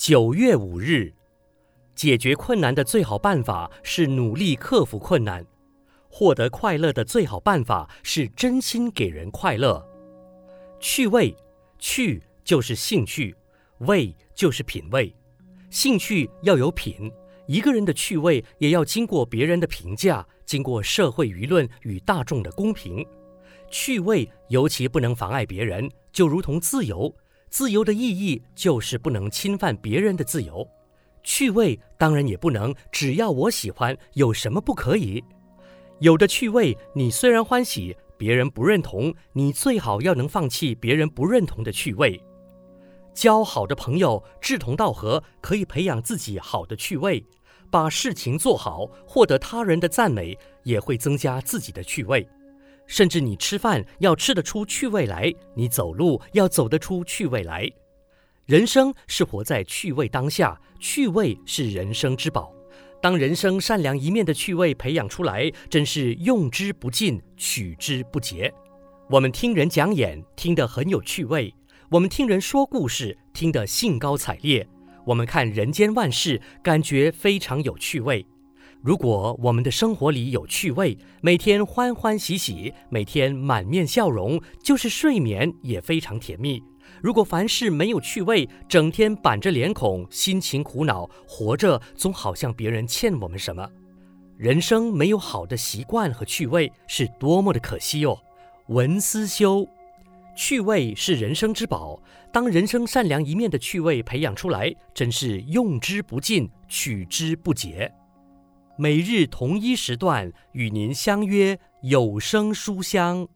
九月五日，解决困难的最好办法是努力克服困难；获得快乐的最好办法是真心给人快乐。趣味，趣就是兴趣，味就是品味。兴趣要有品，一个人的趣味也要经过别人的评价，经过社会舆论与大众的公平。趣味尤其不能妨碍别人，就如同自由。自由的意义就是不能侵犯别人的自由。趣味当然也不能只要我喜欢，有什么不可以？有的趣味你虽然欢喜，别人不认同，你最好要能放弃别人不认同的趣味。交好的朋友，志同道合，可以培养自己好的趣味。把事情做好，获得他人的赞美，也会增加自己的趣味。甚至你吃饭要吃得出趣味来，你走路要走得出趣味来。人生是活在趣味当下，趣味是人生之宝。当人生善良一面的趣味培养出来，真是用之不尽，取之不竭。我们听人讲演，听得很有趣味。我们听人说故事，听得兴高采烈；我们看人间万事，感觉非常有趣味。如果我们的生活里有趣味，每天欢欢喜喜，每天满面笑容，就是睡眠也非常甜蜜。如果凡事没有趣味，整天板着脸孔，心情苦恼，活着总好像别人欠我们什么。人生没有好的习惯和趣味，是多么的可惜哦。文思修。趣味是人生之宝，当人生善良一面的趣味培养出来，真是用之不尽，取之不竭。每日同一时段与您相约有声书香。